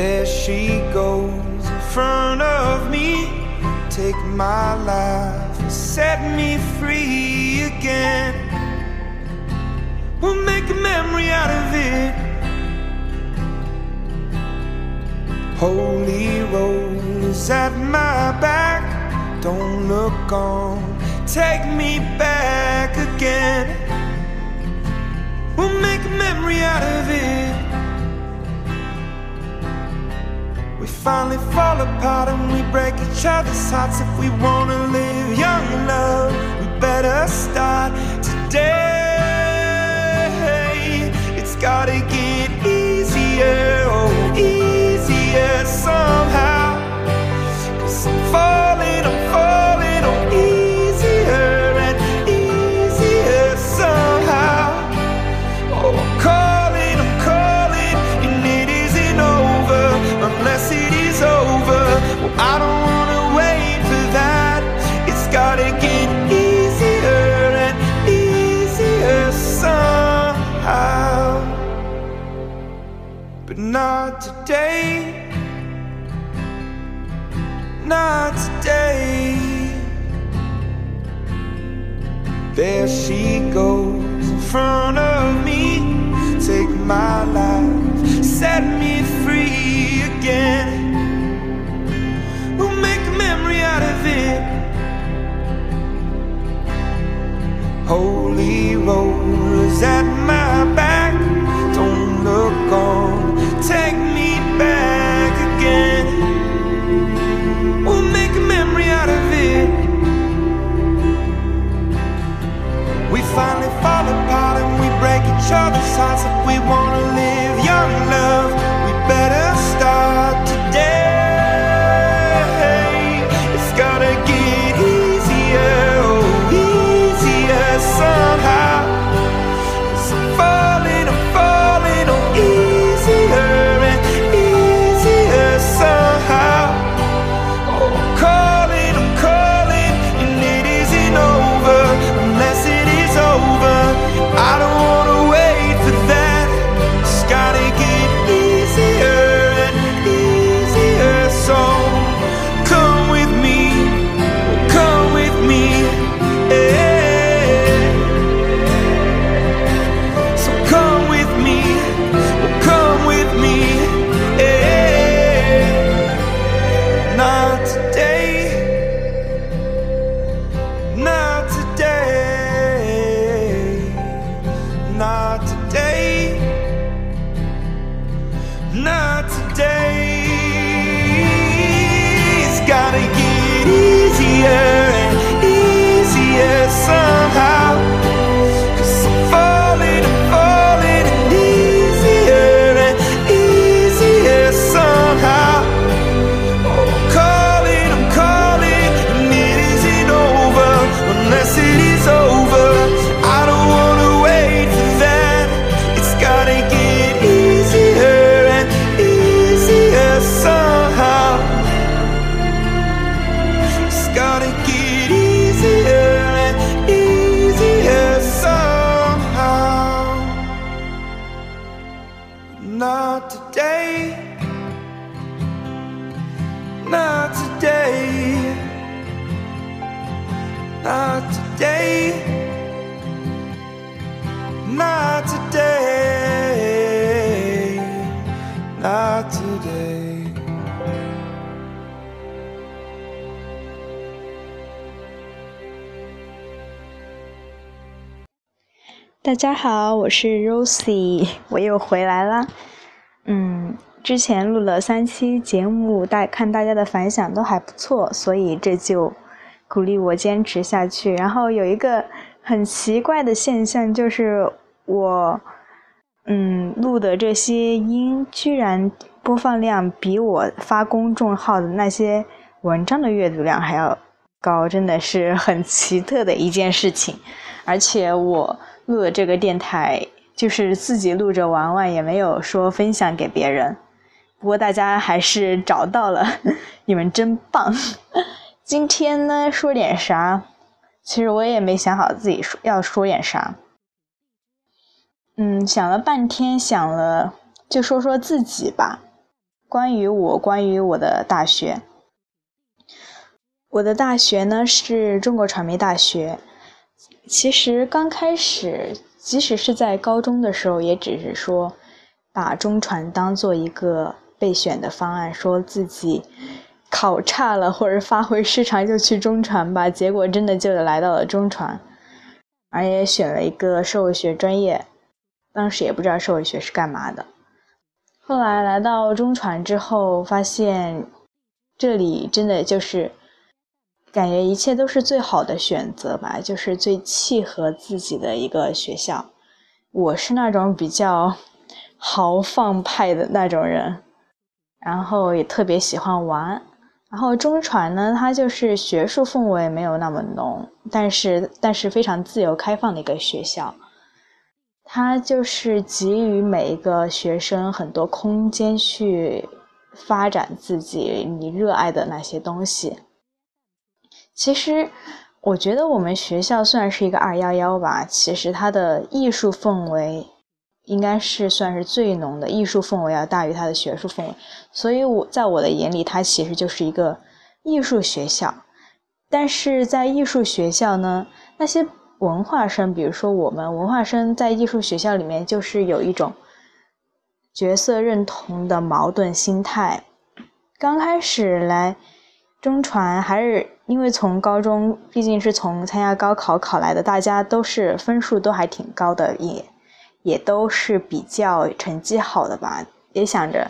There she goes in front of me. Take my life set me free again. We'll make a memory out of it. Holy rose at my back. Don't look on. Take me back again. We'll make a memory out of it. Finally fall apart and we break each other's hearts. If we wanna live young love, we better start today. Not today. Not today. There she goes in front of me. Take my life, set me free again. We'll make a memory out of it. Holy rose each other's hearts. If we wanna 大家好，我是 Rosie，我又回来啦。嗯，之前录了三期节目，大看大家的反响都还不错，所以这就鼓励我坚持下去。然后有一个很奇怪的现象，就是我嗯录的这些音，居然播放量比我发公众号的那些文章的阅读量还要高，真的是很奇特的一件事情。而且我录的这个电台，就是自己录着玩玩，也没有说分享给别人。不过大家还是找到了，你们真棒。今天呢，说点啥？其实我也没想好自己说要说点啥。嗯，想了半天，想了就说说自己吧。关于我，关于我的大学。我的大学呢是中国传媒大学。其实刚开始，即使是在高中的时候，也只是说把中传当做一个备选的方案，说自己考差了或者发挥失常就去中传吧。结果真的就来到了中传，而且选了一个社会学专业。当时也不知道社会学是干嘛的。后来来到中传之后，发现这里真的就是。感觉一切都是最好的选择吧，就是最契合自己的一个学校。我是那种比较豪放派的那种人，然后也特别喜欢玩。然后中传呢，它就是学术氛围没有那么浓，但是但是非常自由开放的一个学校。它就是给予每一个学生很多空间去发展自己你热爱的那些东西。其实，我觉得我们学校虽然是一个二幺幺吧，其实它的艺术氛围应该是算是最浓的，艺术氛围要大于它的学术氛围。所以我在我的眼里，它其实就是一个艺术学校。但是在艺术学校呢，那些文化生，比如说我们文化生，在艺术学校里面就是有一种角色认同的矛盾心态。刚开始来中传还是。因为从高中毕竟是从参加高考考来的，大家都是分数都还挺高的，也也都是比较成绩好的吧。也想着，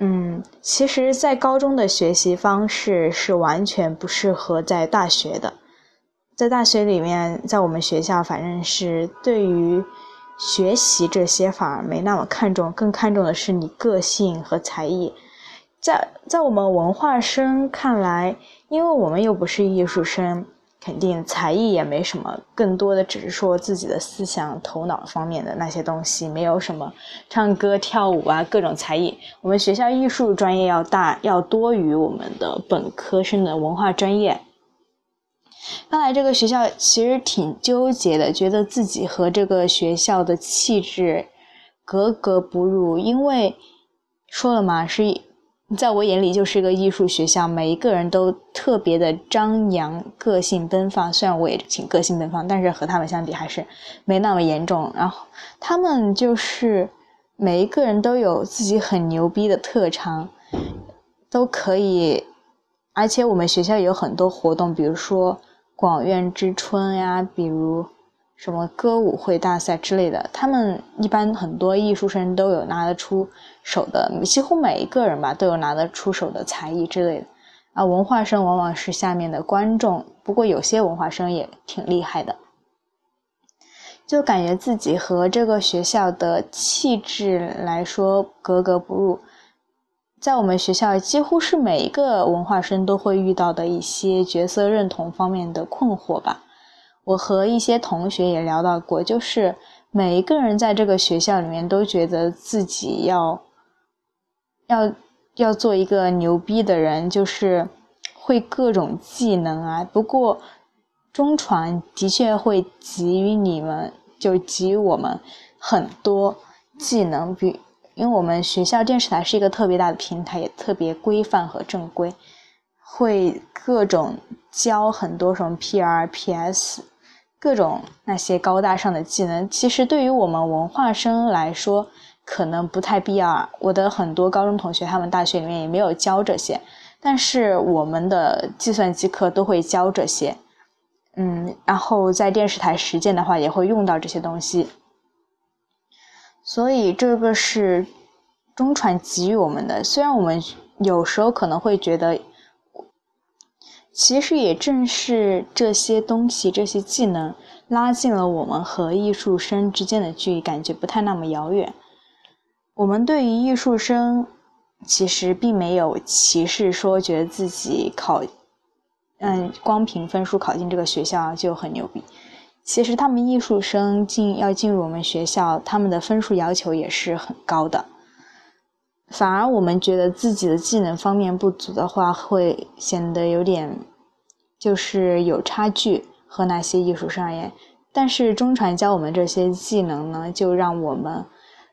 嗯，其实，在高中的学习方式是完全不适合在大学的。在大学里面，在我们学校，反正是对于学习这些反而没那么看重，更看重的是你个性和才艺。在在我们文化生看来。因为我们又不是艺术生，肯定才艺也没什么，更多的只是说自己的思想、头脑方面的那些东西，没有什么唱歌、跳舞啊各种才艺。我们学校艺术专业要大，要多于我们的本科生的文化专业。刚来这个学校其实挺纠结的，觉得自己和这个学校的气质格格不入，因为说了嘛，是。在我眼里就是一个艺术学校，每一个人都特别的张扬，个性奔放。虽然我也挺个性奔放，但是和他们相比还是没那么严重。然后他们就是每一个人都有自己很牛逼的特长，都可以。而且我们学校有很多活动，比如说广院之春呀，比如。什么歌舞会大赛之类的，他们一般很多艺术生都有拿得出手的，几乎每一个人吧都有拿得出手的才艺之类的。啊，文化生往往是下面的观众，不过有些文化生也挺厉害的，就感觉自己和这个学校的气质来说格格不入。在我们学校，几乎是每一个文化生都会遇到的一些角色认同方面的困惑吧。我和一些同学也聊到过，就是每一个人在这个学校里面都觉得自己要要要做一个牛逼的人，就是会各种技能啊。不过中传的确会给予你们，就给予我们很多技能，比因为我们学校电视台是一个特别大的平台，也特别规范和正规，会各种教很多什么 PR、PS。各种那些高大上的技能，其实对于我们文化生来说，可能不太必要。我的很多高中同学，他们大学里面也没有教这些，但是我们的计算机课都会教这些。嗯，然后在电视台实践的话，也会用到这些东西。所以这个是中传给予我们的，虽然我们有时候可能会觉得。其实也正是这些东西、这些技能，拉近了我们和艺术生之间的距离，感觉不太那么遥远。我们对于艺术生，其实并没有歧视，说觉得自己考，嗯，光凭分数考进这个学校就很牛逼。其实他们艺术生进要进入我们学校，他们的分数要求也是很高的。反而我们觉得自己的技能方面不足的话，会显得有点就是有差距和那些艺术生而言。但是中传教我们这些技能呢，就让我们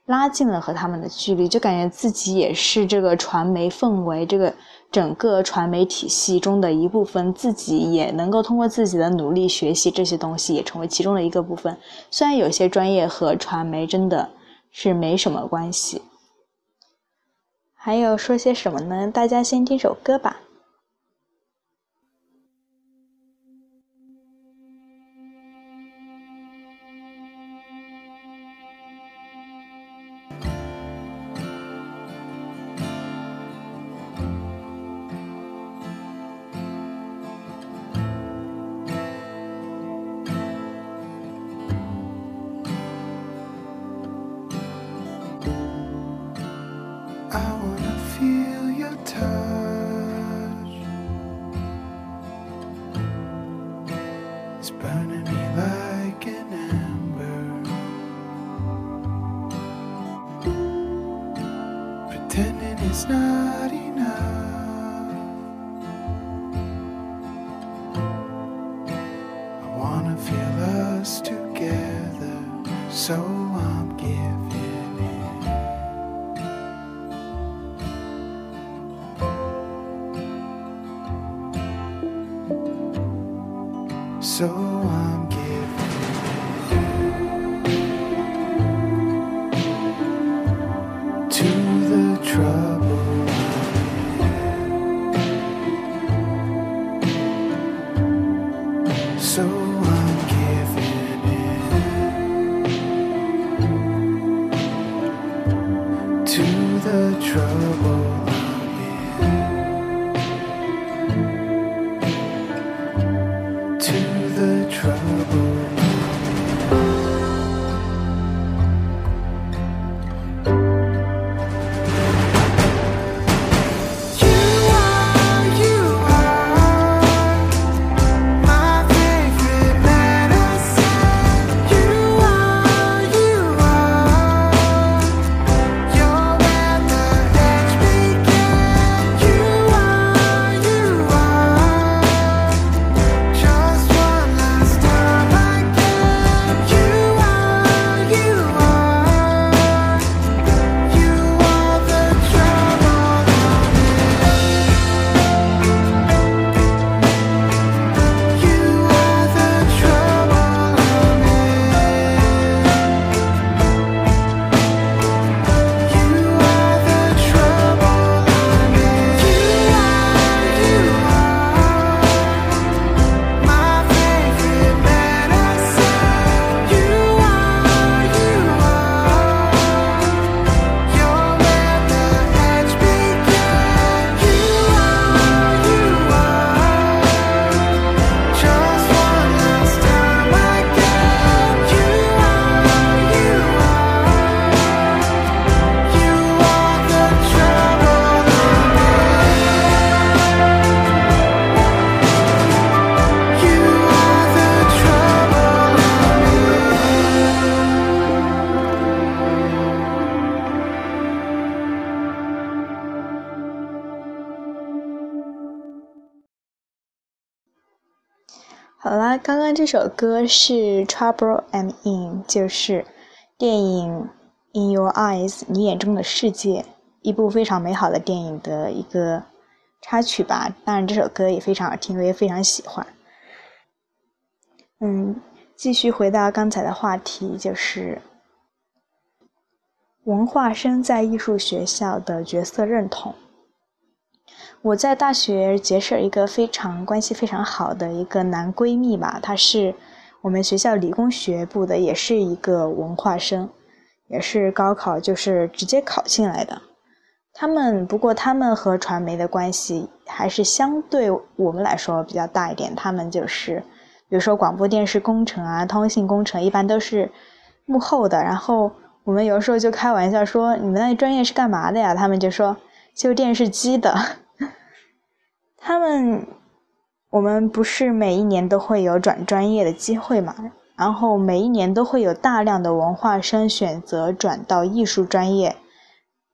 拉近了和他们的距离，就感觉自己也是这个传媒氛围、这个整个传媒体系中的一部分，自己也能够通过自己的努力学习这些东西，也成为其中的一个部分。虽然有些专业和传媒真的是没什么关系。还有说些什么呢？大家先听首歌吧。的车祸好啦，刚刚这首歌是《Trouble I'm In》，就是电影《In Your Eyes》你眼中的世界，一部非常美好的电影的一个插曲吧。当然，这首歌也非常好听，我也非常喜欢。嗯，继续回到刚才的话题，就是文化生在艺术学校的角色认同。我在大学结识一个非常关系非常好的一个男闺蜜吧，他是我们学校理工学部的，也是一个文化生，也是高考就是直接考进来的。他们不过他们和传媒的关系还是相对我们来说比较大一点，他们就是比如说广播电视工程啊、通信工程，一般都是幕后的。然后我们有时候就开玩笑说：“你们那专业是干嘛的呀？”他们就说：“修电视机的。”他们，我们不是每一年都会有转专业的机会嘛？然后每一年都会有大量的文化生选择转到艺术专业。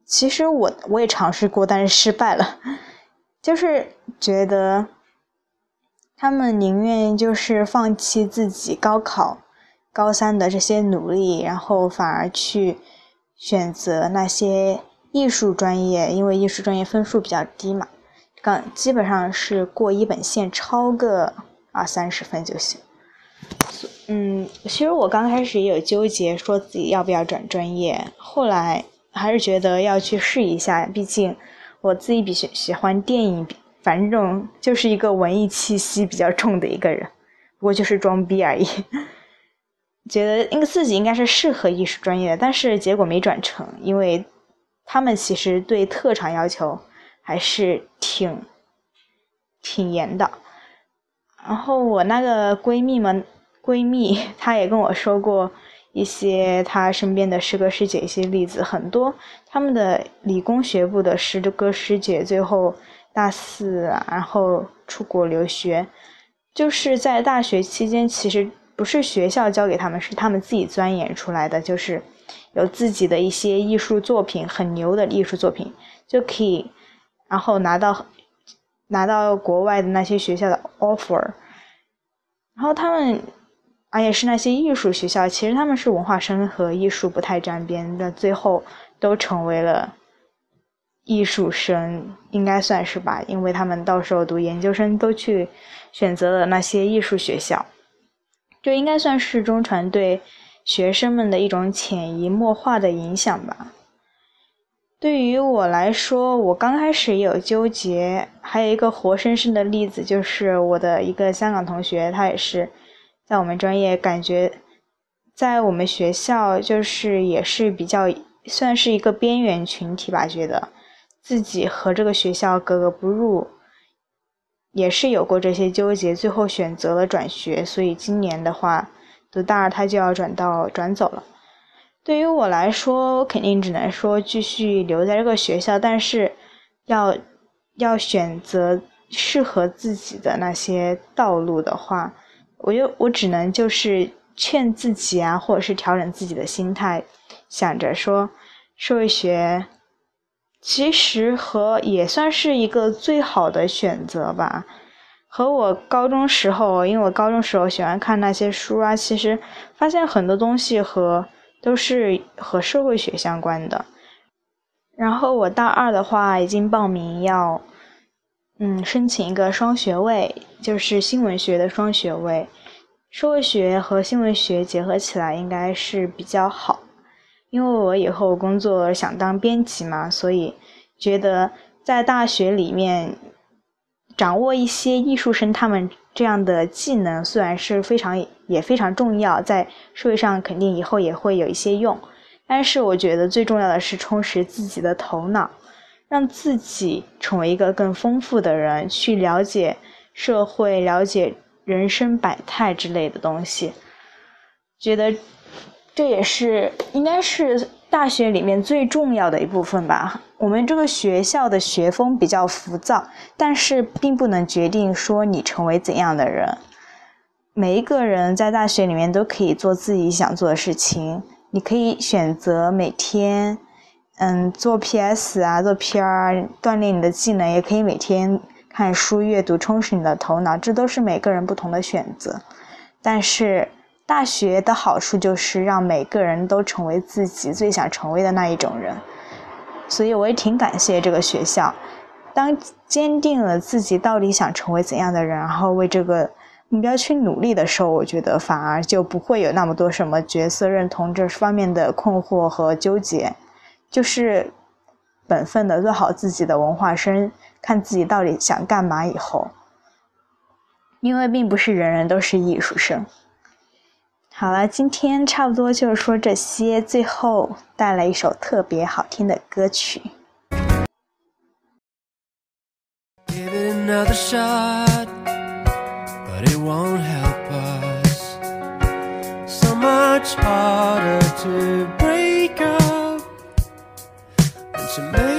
其实我我也尝试过，但是失败了。就是觉得他们宁愿就是放弃自己高考高三的这些努力，然后反而去选择那些艺术专业，因为艺术专业分数比较低嘛，刚基本上是过一本线超个二三十分就行。嗯，其实我刚开始也有纠结，说自己要不要转专业，后来还是觉得要去试一下，毕竟我自己比喜喜欢电影，反正就是一个文艺气息比较重的一个人，不过就是装逼而已。觉得应该自己应该是适合艺术专业的，但是结果没转成，因为他们其实对特长要求还是挺挺严的。然后我那个闺蜜们。闺蜜，她也跟我说过一些她身边的师哥师姐一些例子，很多他们的理工学部的师哥师姐最后大四，然后出国留学，就是在大学期间，其实不是学校教给他们，是他们自己钻研出来的，就是有自己的一些艺术作品，很牛的艺术作品，就可以，然后拿到拿到国外的那些学校的 offer，然后他们。而且是那些艺术学校，其实他们是文化生和艺术不太沾边的，最后都成为了艺术生，应该算是吧，因为他们到时候读研究生都去选择了那些艺术学校，这应该算是中传对学生们的一种潜移默化的影响吧。对于我来说，我刚开始也有纠结，还有一个活生生的例子，就是我的一个香港同学，他也是。在我们专业，感觉在我们学校就是也是比较算是一个边缘群体吧，觉得自己和这个学校格格不入，也是有过这些纠结，最后选择了转学。所以今年的话，读大二他就要转到转走了。对于我来说，我肯定只能说继续留在这个学校，但是要要选择适合自己的那些道路的话。我就我只能就是劝自己啊，或者是调整自己的心态，想着说社会学其实和也算是一个最好的选择吧。和我高中时候，因为我高中时候喜欢看那些书啊，其实发现很多东西和都是和社会学相关的。然后我大二的话已经报名要。嗯，申请一个双学位，就是新闻学的双学位，社会学和新闻学结合起来应该是比较好。因为我以后工作想当编辑嘛，所以觉得在大学里面掌握一些艺术生他们这样的技能，虽然是非常也非常重要，在社会上肯定以后也会有一些用，但是我觉得最重要的是充实自己的头脑。让自己成为一个更丰富的人，去了解社会、了解人生百态之类的东西。觉得这也是应该是大学里面最重要的一部分吧。我们这个学校的学风比较浮躁，但是并不能决定说你成为怎样的人。每一个人在大学里面都可以做自己想做的事情，你可以选择每天。嗯，做 PS 啊，做 PR，锻炼你的技能，也可以每天看书、阅读，充实你的头脑，这都是每个人不同的选择。但是大学的好处就是让每个人都成为自己最想成为的那一种人，所以我也挺感谢这个学校。当坚定了自己到底想成为怎样的人，然后为这个目标去努力的时候，我觉得反而就不会有那么多什么角色认同这方面的困惑和纠结。就是本分的做好自己的文化生，看自己到底想干嘛。以后，因为并不是人人都是艺术生。好了，今天差不多就是说这些，最后带来一首特别好听的歌曲。but it won't help us. So much harder to break up than to make.